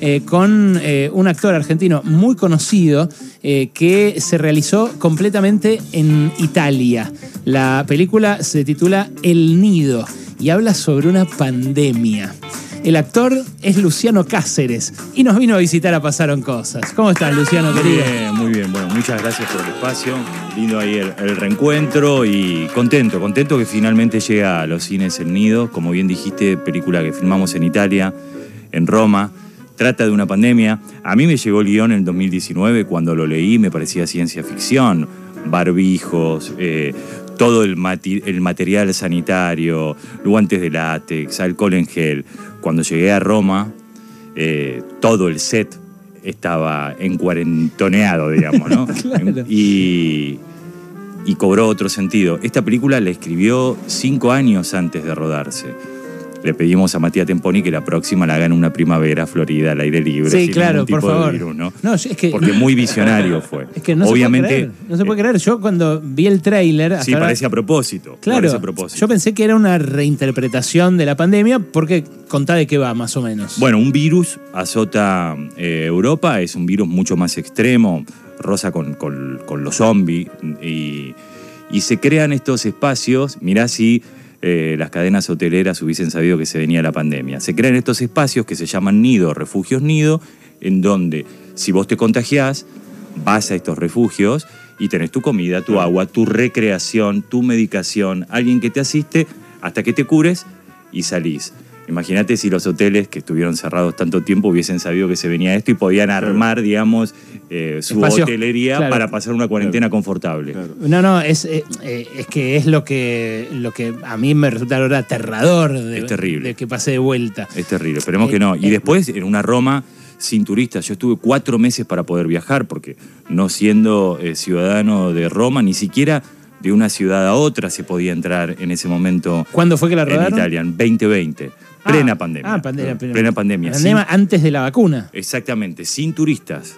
eh, con eh, un actor argentino muy conocido eh, que se realizó completamente en Italia. La película se titula El Nido y habla sobre una pandemia. El actor es Luciano Cáceres y nos vino a visitar a Pasaron Cosas. ¿Cómo estás, Luciano, Muy querido? bien, muy bien. Bueno, muchas gracias por el espacio. Lindo ahí el, el reencuentro y contento, contento que finalmente llega a los cines El Nido. Como bien dijiste, película que filmamos en Italia, en Roma. Trata de una pandemia. A mí me llegó el guion en el 2019. Cuando lo leí me parecía ciencia ficción. Barbijos, eh, todo el, mati- el material sanitario, guantes de látex, alcohol en gel. Cuando llegué a Roma, eh, todo el set estaba encuarentoneado, digamos, ¿no? Claro. y, y cobró otro sentido. Esta película la escribió cinco años antes de rodarse. Le pedimos a Matías Temponi que la próxima la haga en una primavera florida al aire libre. Sí, sin claro, por de favor. virus, ¿no? No, es que, Porque muy visionario fue. es que no Obviamente, se puede creer. No se puede creer. Yo cuando vi el tráiler... Sí, ahora- parece a propósito. Claro, parece a propósito. yo pensé que era una reinterpretación de la pandemia porque contá de qué va más o menos. Bueno, un virus azota eh, Europa, es un virus mucho más extremo, rosa con, con- con los zombies, y, y se crean estos espacios, mirá si eh, las cadenas hoteleras hubiesen sabido que se venía la pandemia, se crean estos espacios que se llaman nido, refugios nido, en donde si vos te contagiás, vas a estos refugios y tenés tu comida, tu agua, tu recreación, tu medicación, alguien que te asiste hasta que te cures y salís. Imagínate si los hoteles que estuvieron cerrados tanto tiempo hubiesen sabido que se venía esto y podían armar, digamos, eh, su hotelería claro. para pasar una cuarentena confortable. No, no, es, eh, eh, es que es lo que, lo que a mí me resulta ahora aterrador de, Es terrible. de que pase de vuelta. Es terrible, esperemos Eh, que no. Y eh, después, en una Roma sin turistas, yo estuve cuatro meses para poder viajar, porque no siendo eh, ciudadano de Roma, ni siquiera de una ciudad a otra se podía entrar en ese momento ¿Cuándo fue que la en rodaron? Italia, en 2020. Ah, Plena pandemia. Ah, pandemia. Plena pandemia. Pandemia sin- antes de la vacuna. exactamente, sin turistas.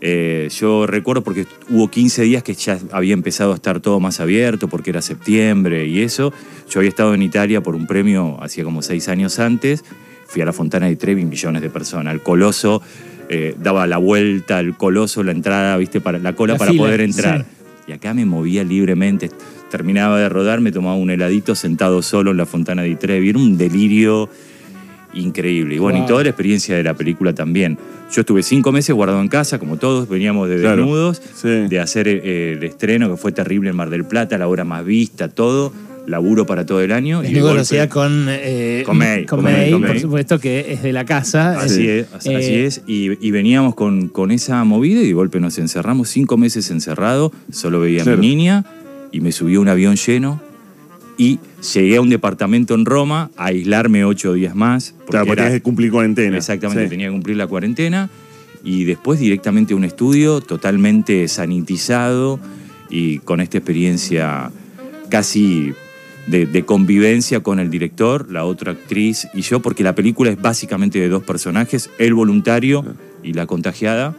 Eh, yo recuerdo porque hubo 15 días que ya había empezado a estar todo más abierto, porque era septiembre y eso. Yo había estado en Italia por un premio hacía como seis años antes. Fui a la Fontana di Trevi, millones de personas. El coloso eh, daba la vuelta, el coloso, la entrada, viste, para la cola La para fila, poder entrar. sí. Y acá me movía libremente. Terminaba de rodar, me tomaba un heladito sentado solo en la Fontana di Trevi. Era un delirio increíble. Y bueno, Wow. y toda la experiencia de la película también. Yo estuve cinco meses guardado en casa, como todos, veníamos de Claro. desnudos, Sí. de hacer eh, el estreno, que fue terrible en Mar del Plata, la hora más vista, todo, laburo para todo el año. Es y de golpe- conocida con, eh, Con May, con con May, por supuesto que es de la casa. Así Eh, es, así eh, es. Y, y veníamos con, con esa movida y de golpe nos encerramos cinco meses encerrado, solo veía a mi niña y me subió un avión lleno y llegué a un departamento en Roma a aislarme ocho días más. porque Claro, porque tenías que cumplir cuarentena. Exactamente, Sí. tenía que cumplir la cuarentena y después directamente a un estudio totalmente sanitizado y con esta experiencia casi de, de convivencia con el director, la otra actriz y yo, porque la película es básicamente de dos personajes, el voluntario y la contagiada,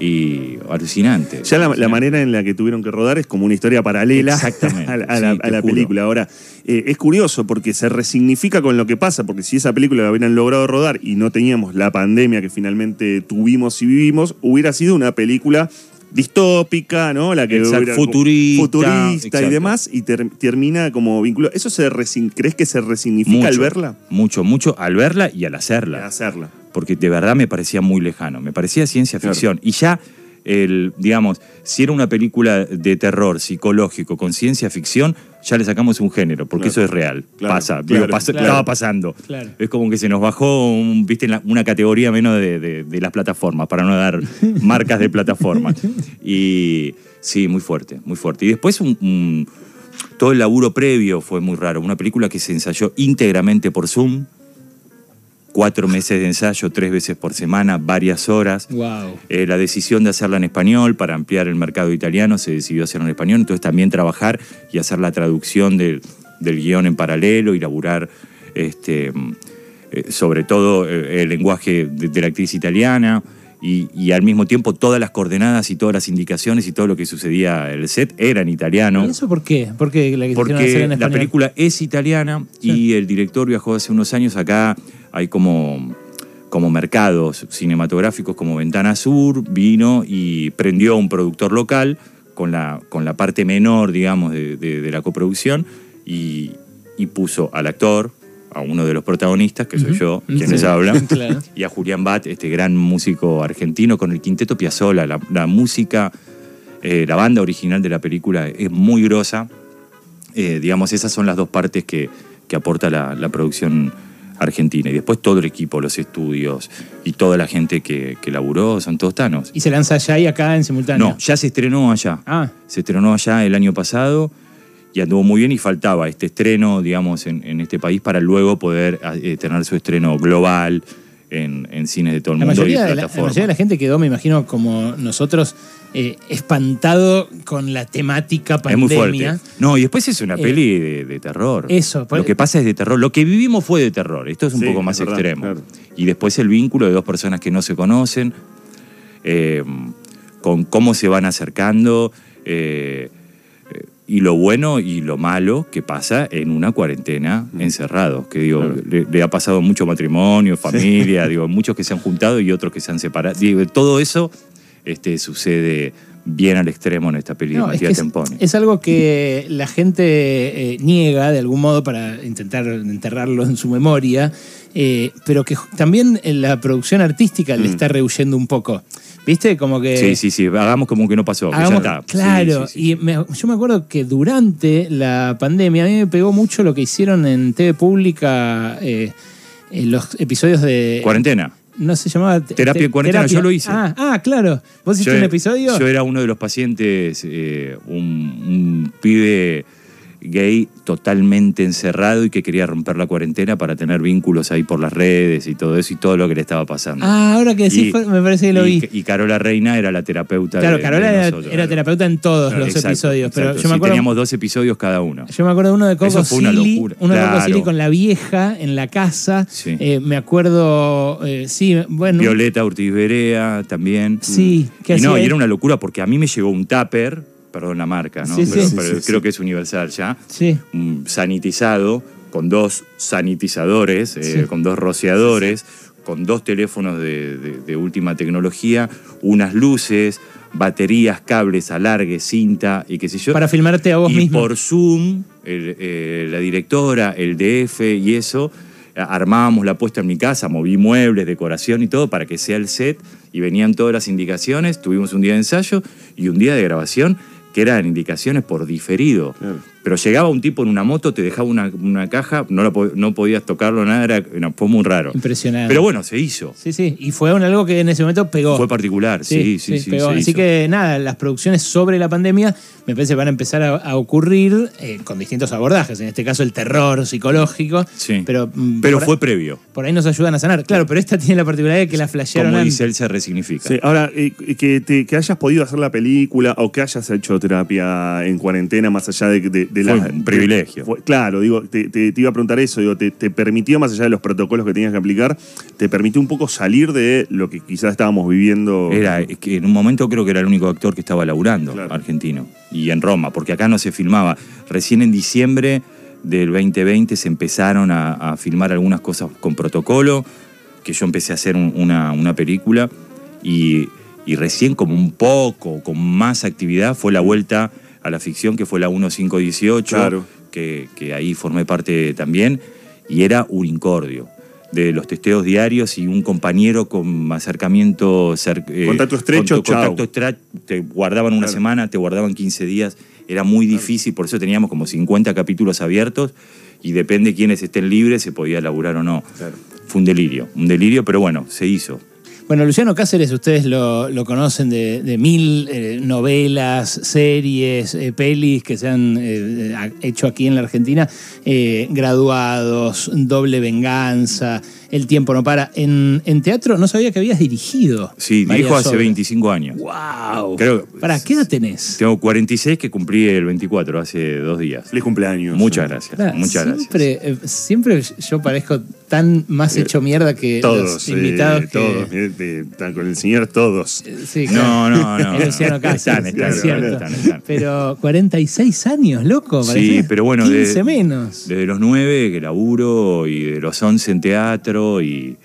y alucinante. Ya la, manera en la que tuvieron que rodar es como una historia paralela Exactamente, a la, a la- sí, a te la juro. película. Ahora, eh, es curioso porque se resignifica con lo que pasa, porque si esa película la hubieran logrado rodar y no teníamos la pandemia que finalmente tuvimos y vivimos, hubiera sido una película distópica, ¿no? La que Exacto, futurista, futurista y demás, y ter- termina como vínculo. ¿Eso se crees que se resignifica al verla? Mucho, mucho, al verla y al Al hacerla. Porque de verdad me parecía muy lejano, me parecía ciencia Claro. ficción. Y ya, el, digamos, si era una película de terror psicológico con ciencia ficción, ya le sacamos un género, porque Claro. eso es real, Claro, pasa, claro, digo, pasa- claro. estaba pasando. Claro. Es como que se nos bajó, un- viste, una categoría menos de, de- de las plataformas, para no dar marcas de plataforma. Y sí, muy fuerte, muy fuerte. Y después un- un- todo el laburo previo fue muy raro. Una película que se ensayó íntegramente por Zoom, cuatro meses de ensayo, tres veces por semana, varias horas. Wow. Eh, la decisión de hacerla en español para ampliar el mercado italiano se decidió hacerla en español, entonces también trabajar y hacer la traducción del, del guion en paralelo y laburar este, eh, sobre todo eh, el lenguaje de, de la actriz italiana y, y al mismo tiempo todas las coordenadas y todas las indicaciones y todo lo que sucedía en el set era en italiano. ¿Y eso por qué? ¿Por qué la quisieron hacer Porque en la película es italiana y el director viajó hace unos años acá. Hay como como mercados cinematográficos como Ventana Sur, vino y prendió a un productor local con la, con la parte menor, digamos, de, de- de la coproducción y, y puso al actor, a uno de los protagonistas, que soy yo, quien Sí. les habla, Claro. y a Julián Bat, este gran músico argentino, con el quinteto Piazzolla. La, la música, eh, la banda original de la película es muy grosa. Eh, digamos, esas son las dos partes que, que aporta la, la producción argentina. Y después todo el equipo, los estudios y toda la gente que, que laburó, son todos tanos. Y se lanza allá y acá en simultáneo. No, ya se estrenó allá. Ah, Se estrenó allá el año pasado y anduvo muy bien y faltaba este estreno, digamos, en, en este país para luego poder eh, tener su estreno global en, en cines de todo el la mundo y mayoría, de la, la mayoría de la gente quedó, me imagino, como nosotros, eh, espantado con la temática Es muy pandemia. fuerte. No, y después es una Eh, peli de, de terror. eso, Lo que pasa es de terror. Lo que vivimos fue de terror. Esto es un Sí, poco más verdad, extremo. claro. Y después el vínculo de dos personas que no se conocen, eh, con cómo se van acercando, y lo bueno y lo malo que pasa en una cuarentena encerrados. Que digo, Claro. le, le ha pasado mucho matrimonio, familia, digo, muchos que se han juntado y otros que se han separado. Digo, todo eso este, sucede bien al extremo en esta película No, de es, que Matías es, Tempone. es algo que la gente eh, niega de algún modo para intentar enterrarlo en su memoria, eh, pero que también en la producción artística le Mm. está rehuyendo un poco. ¿Viste? Como que... Sí, sí, sí, hagamos como que no pasó, que Hagamos- ya está. Claro, Sí, sí, sí. y me- yo me acuerdo que durante la pandemia a mí me pegó mucho lo que hicieron en TV Pública eh, en los episodios de... Cuarentena. No se llamaba... te- Terapia te- en cuarentena, terapia. yo lo hice. Ah, ah, claro. ¿Vos hiciste un episodio? Yo era uno de los pacientes, eh, un, un pibe gay totalmente encerrado y que quería romper la cuarentena para tener vínculos ahí por las redes y todo eso y todo lo que le estaba pasando. Ah, ahora que decís, Y- me parece que lo y, vi. y Carola Reina era la terapeuta Claro, de- Carola de era, nosotros. era terapeuta en todos los Exacto, episodios, pero exacto. me acuerdo... teníamos dos episodios cada uno. Yo me acuerdo de uno de Coco Eso fue una Silly, locura. uno de Coco. Silly con la vieja en la casa. Sí. Eh, me acuerdo, eh, sí, bueno. Violeta Ortiz Berea también. Sí, ¿qué y no, y era una locura porque a mí me llegó un tupper, perdón la marca, ¿no? Sí, pero, sí. pero Sí, sí, creo que es universal ya. Sí. sanitizado con dos sanitizadores, eh, con dos rociadores, con dos teléfonos de, de- de última tecnología, unas luces, baterías, cables, alargue, cinta y qué sé yo. Para filmarte a vos y mismo. por Zoom, el, eh, la directora, el DF y eso, armábamos la puesta en mi casa, moví muebles, decoración y todo para que sea el set y venían todas las indicaciones. Tuvimos un día de ensayo y un día de grabación que eran indicaciones por diferido. Pero llegaba un tipo en una moto, te dejaba una, una caja, no, la no podías tocarlo, nada, era, fue muy raro. Impresionante. Pero bueno, se hizo. Sí, sí. Y fue un algo que en ese momento pegó. Fue particular, sí, sí, sí. pegó. se Así hizo. que nada, las producciones sobre la pandemia me parece que van a empezar a, a ocurrir eh, con distintos abordajes. En este caso, el terror psicológico. Sí. Pero, mm, Pero fue previo. por ahí nos ayudan a sanar. Claro, pero esta tiene la particularidad de que la flashearon Como dice él, se resignifica. Sí, ahora, eh, que, te- que hayas podido hacer la película o que hayas hecho terapia en cuarentena, más allá de, de, de Fue la- un privilegio. fue- claro, digo, te, te- te iba a preguntar eso, digo, te, te permitió, más allá de los protocolos que tenías que aplicar, te permitió un poco salir de lo que quizás estábamos viviendo. Era es que en un momento creo que era el único actor que estaba laburando, Claro. argentino. Y en Roma, porque acá no se filmaba. Recién en diciembre del 2020 se empezaron a, a filmar algunas cosas con protocolo, que yo empecé a hacer un- una, una película. Y, y recién como un poco, con más actividad, fue la vuelta a la ficción, que fue la 1518, Claro. que, que ahí formé parte también. Y era un incordio de los testeos diarios y un compañero con acercamiento cer- eh, Contacto estrecho, con- chau. contacto estra- te guardaban una Claro. semana, te guardaban 15 días, era muy difícil, por eso teníamos como 50 capítulos abiertos y depende quiénes estén libres se podía laburar o no. Claro. Fue un delirio, un delirio, pero bueno, se hizo. Bueno, Luciano Cáceres, ustedes lo, conocen de, mil eh, novelas, series, eh, pelis que se han eh, hecho aquí en la Argentina, graduados, doble venganza, El tiempo no para. En, en teatro no sabía que habías dirigido. Sí, dirijo hace obras. 25 años. ¡Wow! Creo- ¿Para qué edad tenés? Tengo 46 que cumplí el 24, hace dos días. Feliz cumpleaños. Muchas gracias, Claro, muchas siempre, eh, siempre yo parezco tan más hecho mierda que Todos, los invitados eh, que... todos, eh, están con el señor todos. Sí, No, no, no. Es Luciano Cáceres, Están, están, es cierto. están, están. Pero 46 años, loco, Sí, parece. pero bueno, 15 de- menos. Desde los 9 que laburo y de los 11 en teatro y,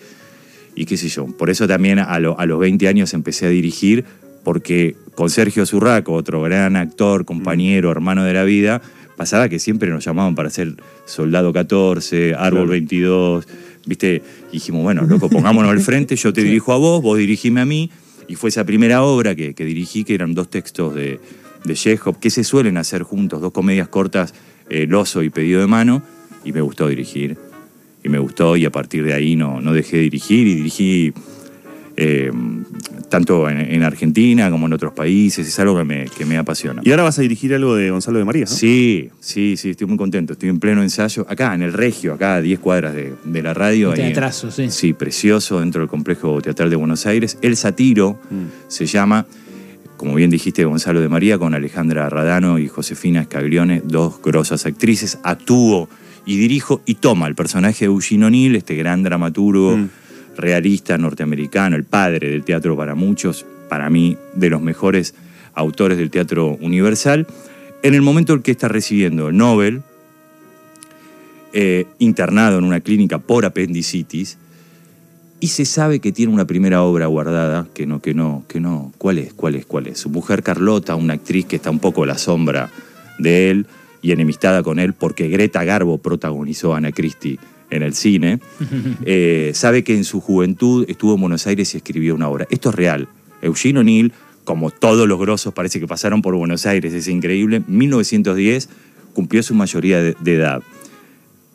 y qué sé yo. Por eso también a, lo- a los 20 años empecé a dirigir, porque con Sergio Zurraco, otro gran actor, compañero, hermano de la vida, pasaba que siempre nos llamaban para hacer Soldado 14, Árbol Claro. 22, ¿viste? Y dijimos, bueno, loco, pongámonos al frente, yo te dirijo a vos, vos dirigime a mí, y fue esa primera obra que, que dirigí, que eran dos textos de, de Chekhov, que se suelen hacer juntos, dos comedias cortas, eh, El oso y Pedido de mano, y me gustó dirigir. Y me gustó, y a partir de ahí no, no dejé de dirigir, y dirigí eh, tanto en, en Argentina como en otros países, es algo que me, que me apasiona. Y ahora vas a dirigir algo de Gonzalo de María, ¿no? Sí, sí, sí, estoy muy contento. Estoy en pleno ensayo, acá en el Regio, acá a 10 cuadras de, de la radio. Un ahí- teatrazo, sí. Sí, precioso, dentro del complejo teatral de Buenos Aires. El Satiro se llama, como bien dijiste, Gonzalo de María, con Alejandra Radano y Josefina Scaglione, dos grosas actrices. Actúo y dirijo y toma el personaje de Eugene O'Neill, este gran dramaturgo Mm. realista norteamericano, el padre del teatro para muchos, para mí, de los mejores autores del teatro universal, en el momento en que está recibiendo el Nobel, eh, internado en una clínica por apendicitis, y se sabe que tiene una primera obra guardada, que no, que no, que no. ¿Cuál es? ¿Cuál es? ¿Cuál es? Su mujer Carlota, una actriz que está un poco a la sombra de él y enemistada con él porque Greta Garbo protagonizó a Ana Christie en el cine, eh, sabe que en su juventud estuvo en Buenos Aires y escribió una obra. Esto es real. Eugene O'Neill, como todos los grosos parece que pasaron por Buenos Aires, es increíble, 1910 cumplió su mayoría de- de edad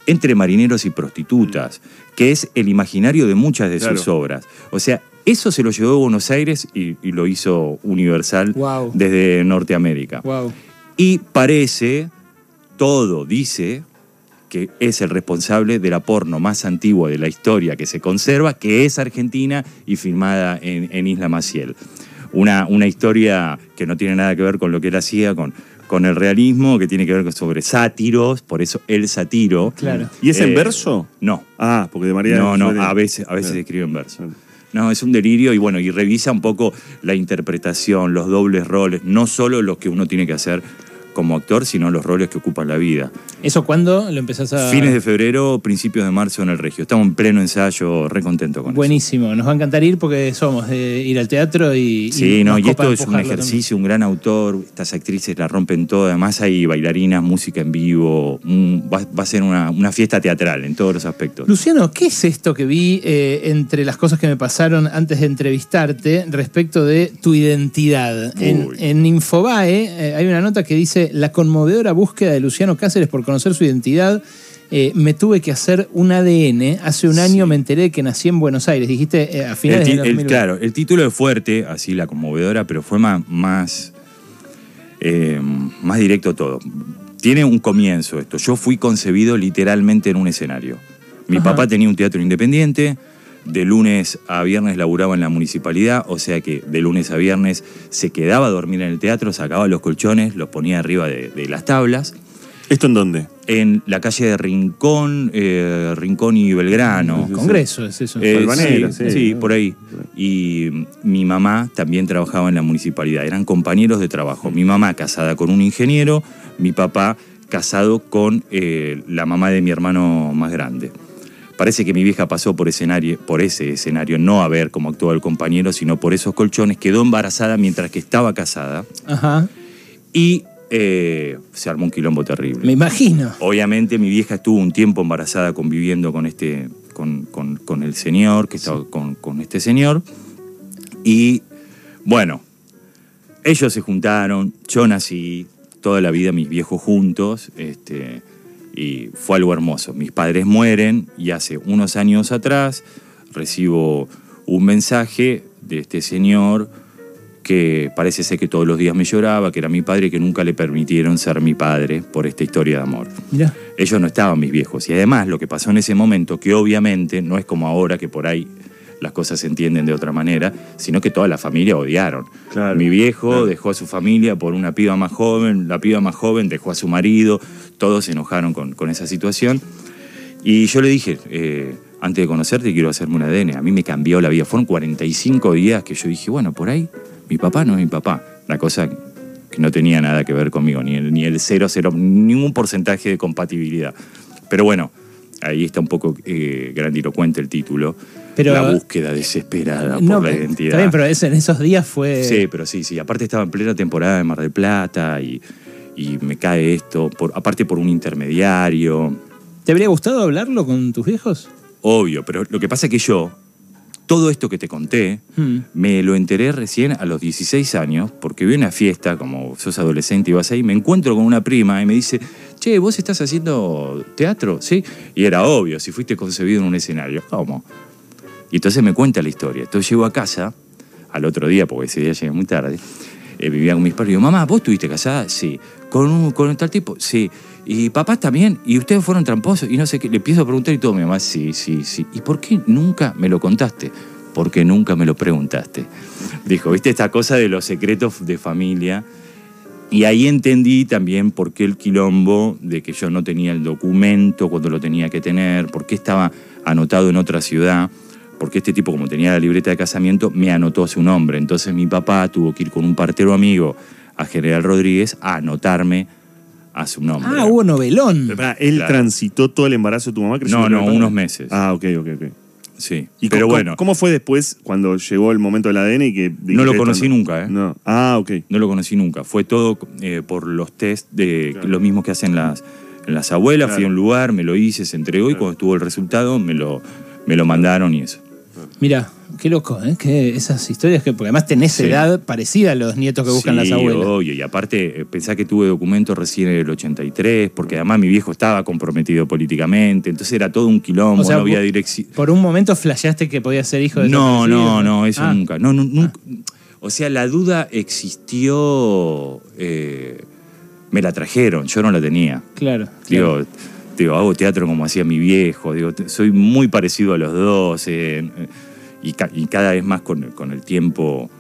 entre marineros y prostitutas, que es el imaginario de muchas de sus obras. O sea, eso se lo llevó a Buenos Aires y, y lo hizo universal Wow. desde Norteamérica. Wow. Y parece, todo dice, que es el responsable de la porno más antigua de la historia que se conserva, que es argentina y filmada en, en Isla Maciel. Una, una historia que no tiene nada que ver con lo que él hacía, con, con el realismo, que tiene que ver con- sobre sátiros, por eso el satiro. Claro. ¿Y es en Eh, verso? No, Ah, porque de María. no, no, a veces, a veces Claro. escribe en verso. Claro. No, es un delirio y bueno, y revisa un poco la interpretación, los dobles roles, no solo los que uno tiene que hacer como actor, sino los roles que ocupan la vida. ¿Eso cuándo lo empezás a...? Fines de febrero, principios de marzo en el Regio. Estamos en pleno ensayo, re contento con Buenísimo, nos va a encantar ir porque somos de ir al teatro y. eso. Sí, y no, y esto es un ejercicio, un gran autor, estas actrices la rompen todo, además hay bailarinas, música en vivo, un- va, va a ser una, una fiesta teatral en todos los aspectos. Luciano, ¿qué es esto que vi eh, entre las cosas que me pasaron antes de entrevistarte respecto de tu identidad? En Infobae eh, hay una nota que dice: La conmovedora búsqueda de Luciano Cáceres por conocer su identidad. eh, me tuve que hacer un ADN. Hace un año me enteré que nací en Buenos Aires. Dijiste eh, a El finales ti- del el- 2020. claro, el título es fuerte, así la conmovedora, pero fue más, más, eh, más directo todo. Tiene un comienzo esto. Yo fui concebido literalmente en un escenario. Mi Ajá. papá tenía un teatro independiente, de lunes a viernes laburaba en la municipalidad, o sea que de lunes a viernes se quedaba a dormir en el teatro, sacaba los colchones, los ponía arriba de- de las tablas ¿Esto en dónde? en la calle de Rincón, eh, Rincón y Belgrano. Congreso, es eso. Eh, Balvanera, sí, sí. sí, por ahí. Y mi mamá también trabajaba en la municipalidad, eran compañeros de trabajo. Mi mamá casada con un ingeniero, mi papá casado con eh, la mamá de mi hermano más grande. Parece que mi vieja pasó por, escenario, por ese escenario, no a ver cómo actuaba el compañero, sino por esos colchones, quedó embarazada mientras que estaba casada Ajá. y eh, se armó un quilombo terrible. Me imagino. Obviamente mi vieja estuvo un tiempo embarazada conviviendo con este, con, con- con el señor, que estaba con, con este señor. Y bueno, ellos se juntaron, yo nací toda la vida mis viejos juntos, este, y fue algo hermoso. Mis padres mueren y hace unos años atrás recibo un mensaje de este señor que parece ser que todos los días me lloraba, que era mi padre y que nunca le permitieron ser mi padre por esta historia de amor. Mirá. Ellos no estaban mis viejos. Y además lo que pasó en ese momento, que obviamente no es como ahora que por ahí las cosas se entienden de otra manera, sino que toda la familia odiaron. Claro, Mi viejo claro. dejó a su familia por una piba más joven, la piba más joven dejó a su marido, todos se enojaron con, con esa situación. Y yo le dije, eh, antes de conocerte quiero hacerme un ADN. A mí me cambió la vida. Fueron 45 días que yo dije, bueno, por ahí mi papá no es mi papá. Una cosa que no tenía nada que ver conmigo, ni el, ni el cero, cero, ningún porcentaje de compatibilidad. Pero bueno, ahí está un poco eh, grandilocuente el título. Pero- la búsqueda desesperada No, por la identidad. Está bien, pero es- en esos días fue. Sí, pero sí, sí. Aparte estaba en plena temporada de Mar del Plata y, y me cae esto, por, aparte por un intermediario, ¿Te habría gustado hablarlo con tus viejos? obvio, pero lo que pasa es que yo, todo esto que te conté, Hmm. me lo enteré recién a los 16 años, porque vi una fiesta, como sos adolescente y vas ahí, me encuentro con una prima y me dice, che, ¿vos estás haciendo teatro? Sí. Y era obvio, si fuiste concebido en un escenario. ¿Cómo? Y entonces me cuenta la historia. Entonces llego a casa, al otro día, porque ese día llegué muy tarde, eh, vivía con mis padres, y digo, mamá, ¿vos estuviste casada? Sí. ¿Con, un, ¿Con tal tipo? Sí. ¿Y papás también? ¿Y ustedes fueron tramposos? Y no sé qué, le empiezo a preguntar y todo, mi mamá, sí, sí, sí. ¿Y por qué nunca me lo contaste? Porque nunca me lo preguntaste. Dijo, ¿viste esta cosa de los secretos de familia? Y ahí entendí también por qué el quilombo de que yo no tenía el documento cuando lo tenía que tener, por qué estaba anotado en otra ciudad, porque este tipo, como tenía la libreta de casamiento, me anotó su nombre. Entonces mi papá tuvo que ir con un partero amigo a General Rodríguez a anotarme a su nombre. Ah, hubo novelón. Pero pará, él Claro. transitó todo el embarazo de tu mamá. creyendo No, no, unos meses. Ah, ok, ok, ok. Sí. ¿Y Pero cómo, bueno, ¿Cómo fue después cuando llegó el momento del ADN y que no dijiste lo esto conocí nunca, ¿eh? No. Ah, ok. No lo conocí nunca. Fue todo eh, por los test de Claro. los mismos que hacen las, en las abuelas. Fui a un lugar, me lo hice, se entregó y cuando estuvo el resultado me lo, me lo mandaron y eso. Mira, qué loco, ¿eh? Que esas historias que. Porque además tenés Sí. edad parecida a los nietos que buscan Sí, las abuelas. obvio. Y aparte, eh, pensá que tuve documentos recién en el 83, porque además mi viejo estaba comprometido políticamente, entonces era todo un quilombo, O sea, no había dirección. Por un momento flasheaste que podía ser hijo de No, no, no, eso Ah, nunca. No, no, nunca. O sea, la duda existió, eh, me la trajeron, yo no la tenía. Claro. claro. Digo, digo, hago teatro como hacía mi viejo, digo, soy muy parecido a los dos, eh, y, ca- y cada vez más con, con el tiempo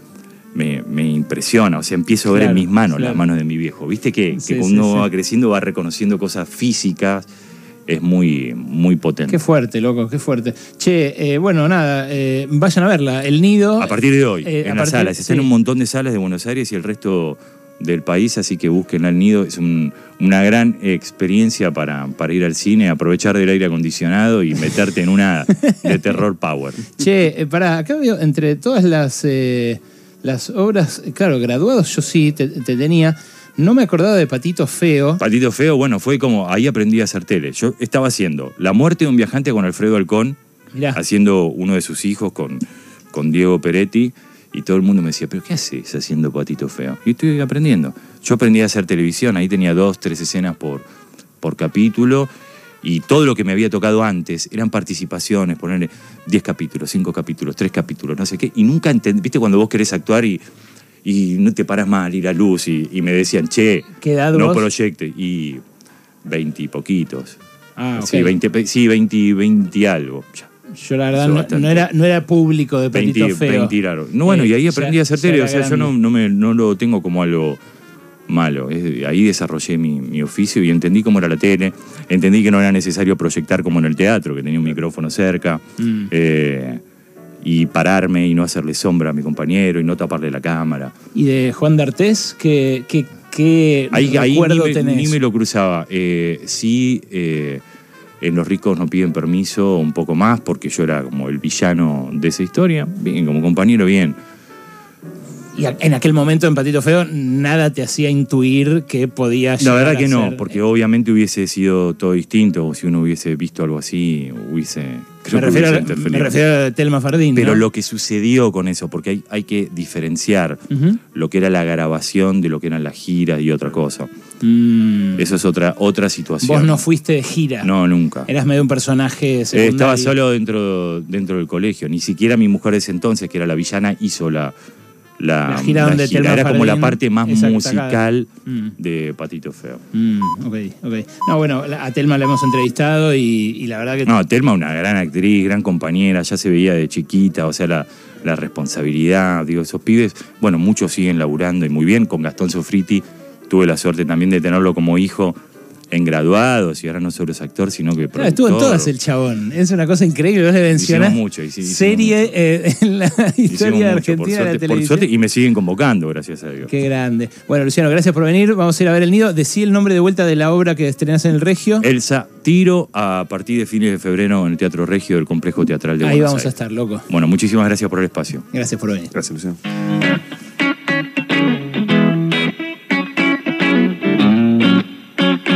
me, me impresiona, o sea, empiezo a ver Claro, en mis manos claro. las manos de mi viejo. Viste que, cuando sí, uno sí. va creciendo va reconociendo cosas físicas, es muy, muy potente. Qué fuerte, loco, qué fuerte. Che, eh, bueno, nada, eh, vayan a verla. El nido. A partir de hoy, Eh, en las partir- salas. Está en un montón de salas de Buenos Aires y el resto del país, así que busquen al nido. Es un- una gran experiencia para, para ir al cine, aprovechar del aire acondicionado y meterte en una de terror power. Che, eh, pará, acá veo entre todas las, eh, las obras, claro, graduados yo sí te, te tenía. No me acordaba de Patito Feo. Patito Feo, bueno, fue como ahí aprendí a hacer tele. Yo estaba haciendo La muerte de un viajante con Alfredo Alcón, Mirá. haciendo uno de sus hijos con, con Diego Peretti. Y todo el mundo me decía, ¿pero qué haces haciendo patito feo? Y estoy aprendiendo. Yo aprendí a hacer televisión, ahí tenía dos, tres escenas por, por capítulo. Y todo lo que me había tocado antes eran participaciones, ponerle 10 capítulos, 5 capítulos, 3 capítulos, no sé qué. Y nunca entendí, viste cuando vos querés actuar y, y no te paras mal, ir a luz. Y, y me decían, che, ¿Qué edad no vos? proyecte. Y 20 y poquitos. Ah. Sí, 20, sí, 20, 20 y algo. Ya. Yo la verdad no, era, no era público de Patito 20, Feo. 20 y largo. No, bueno, y ahí Eh, aprendí ya- a tele. era O sea, yo no, no, me, no lo tengo como algo malo. Es- ahí desarrollé mi, mi oficio y entendí cómo era la tele. Entendí que no era necesario proyectar como en el teatro, que tenía un micrófono cerca. Mm. eh, y pararme y no hacerle sombra a mi compañero y no taparle la cámara. Y de Juan D'Artés, ¿qué, qué, qué Ahí, ahí ni, recuerdo me, tenés? ni me lo cruzaba. Eh, sí, eh, en Los ricos no piden permiso un poco más porque yo era como el villano de esa historia. Bien, como compañero, bien. Y en aquel momento en Patito Feo nada te hacía intuir que podía La verdad que no, ser- porque obviamente hubiese sido todo distinto. o Si uno hubiese visto algo así, hubiese. me Creo que refiero, hubiese me refiero a Telma Fardín. Pero ¿no? lo que sucedió con eso, porque hay, hay que diferenciar lo que era la grabación de lo que eran las giras y otra cosa. Mm. Eso es otra, otra situación. Vos no fuiste de gira. No, nunca. Eras medio un personaje Eh, secundario. estaba solo dentro, dentro del colegio. Ni siquiera mi mujer de ese entonces, que era la villana, hizo la, la, La gira donde Telma Era como la parte más musical Mm. de Patito Feo. Mm, ok, ok. No, bueno, la- a Telma la hemos entrevistado y, y la verdad que... No, Telma, una gran actriz, gran compañera, ya se veía de chiquita, o sea, la, la responsabilidad, digo, esos pibes, bueno, muchos siguen laburando y muy bien, con Gastón Sofriti tuve la suerte también de tenerlo como hijo en graduados y ahora no solo es actor, sino que Claro, estuvo en productor. todas el chabón. Es una cosa increíble. Vos le mencionás mucho, y sí, hicimos serie mucho. eh, en la Hicimos historia mucho, argentina por de la suerte, por televisión. suerte, y me siguen convocando, gracias a Dios. Qué grande. Bueno, Luciano, gracias por venir. Vamos a ir a ver el nido. Decí el nombre de vuelta de la obra que estrenás en el Regio. Elsa, tiro a partir de fines de febrero en el Teatro Regio del Complejo Teatral de Ahí Buenos vamos a estar, loco. Bueno, muchísimas gracias por el espacio. Gracias por venir. Gracias, Luciano.